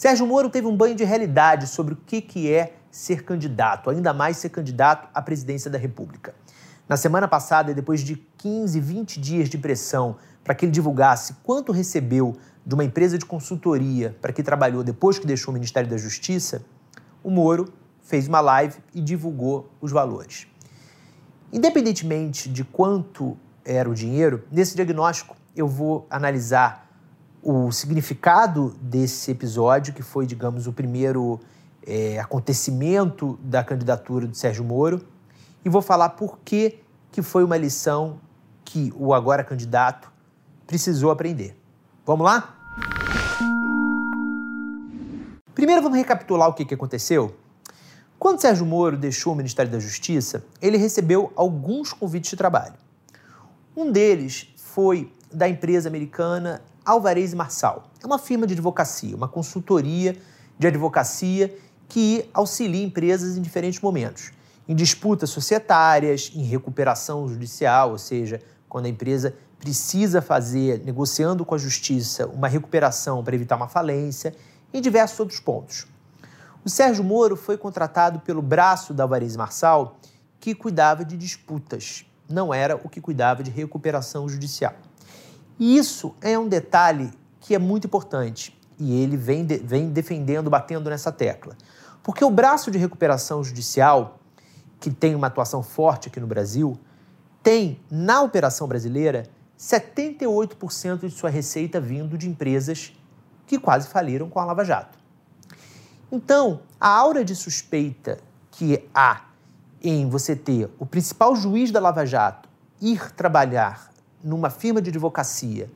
Sérgio Moro teve um banho de realidade sobre o que, que é ser candidato, ainda mais ser candidato à presidência da República. Na semana passada, depois de 15, 20 dias de pressão para que ele divulgasse quanto recebeu de uma empresa de consultoria para que trabalhou depois que deixou o Ministério da Justiça, o Moro fez uma live e divulgou os valores. Independentemente de quanto era o dinheiro, nesse diagnóstico eu vou analisar o significado desse episódio, que foi, digamos, o primeiro é, acontecimento da candidatura do Sérgio Moro, e vou falar por que, que foi uma lição que o agora candidato precisou aprender. Vamos lá? Primeiro vamos recapitular o que, que aconteceu. Quando Sérgio Moro deixou o Ministério da Justiça, ele recebeu alguns convites de trabalho. Um deles foi da empresa americana Alvarez Marçal. É uma firma de advocacia, uma consultoria de advocacia que auxilia empresas em diferentes momentos. Em disputas societárias, em recuperação judicial, ou seja, quando a empresa precisa fazer, negociando com a justiça, uma recuperação para evitar uma falência, em diversos outros pontos. O Sérgio Moro foi contratado pelo braço da Alvarez Marçal, que cuidava de disputas, não era o que cuidava de recuperação judicial. E isso é um detalhe que é muito importante e ele vem, de, vem defendendo, batendo nessa tecla. Porque o braço de recuperação judicial, que tem uma atuação forte aqui no Brasil, tem, na operação brasileira, 78% de sua receita vindo de empresas que quase faliram com a Lava Jato. Então, a aura de suspeita que há em você ter o principal juiz da Lava Jato ir trabalhar numa firma de advocacia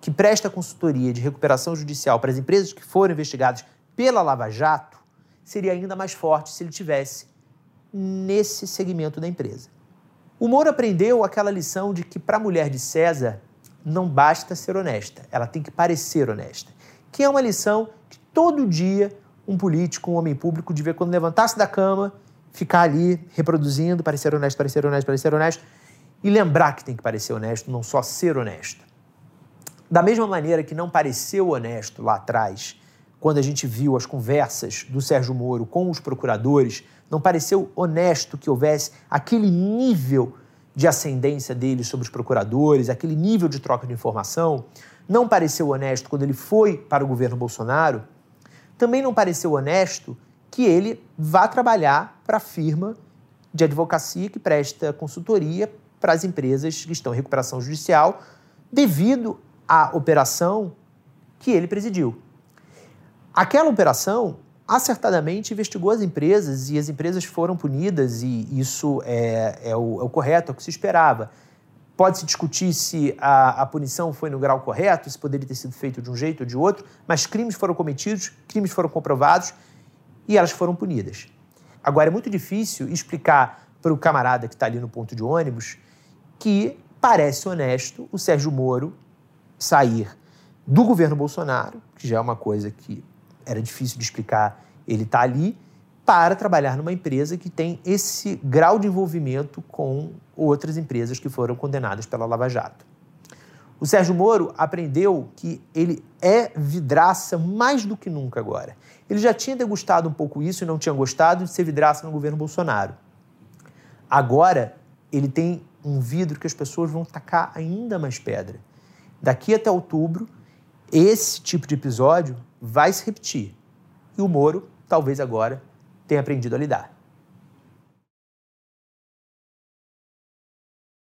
que presta consultoria de recuperação judicial para as empresas que foram investigadas pela Lava Jato, seria ainda mais forte se ele tivesse nesse segmento da empresa. O Moro aprendeu aquela lição de que para a mulher de César não basta ser honesta, ela tem que parecer honesta, que é uma lição que todo dia um político, um homem público, devia, quando levantasse da cama, ficar ali reproduzindo, parecer honesto, parecer honesto, parecer honesto, e lembrar que tem que parecer honesto, não só ser honesto. Da mesma maneira que não pareceu honesto lá atrás, quando a gente viu as conversas do Sérgio Moro com os procuradores, não pareceu honesto que houvesse aquele nível de ascendência dele sobre os procuradores, aquele nível de troca de informação. Não pareceu honesto quando ele foi para o governo Bolsonaro. Também não pareceu honesto que ele vá trabalhar para a firma de advocacia que presta consultoria para as empresas que estão em recuperação judicial devido à operação que ele presidiu. Aquela operação acertadamente investigou as empresas e as empresas foram punidas, e isso é, é, o, é o, correto, é o que se esperava. Pode-se discutir se a, a, punição foi no grau correto, se poderia ter sido feito de um jeito ou de outro, mas crimes foram cometidos, crimes foram comprovados e elas foram punidas. Agora, é muito difícil explicar para o camarada que está ali no ponto de ônibus que parece honesto o Sérgio Moro sair do governo Bolsonaro, que já é uma coisa que era difícil de explicar, ele está ali, para trabalhar numa empresa que tem esse grau de envolvimento com outras empresas que foram condenadas pela Lava Jato. O Sérgio Moro aprendeu que ele é vidraça mais do que nunca agora. Ele já tinha degustado um pouco isso e não tinha gostado de ser vidraça no governo Bolsonaro. Agora, ele tem um vidro que as pessoas vão tacar ainda mais pedra. Daqui até outubro, esse tipo de episódio vai se repetir. E o Moro, talvez agora, tenha aprendido a lidar.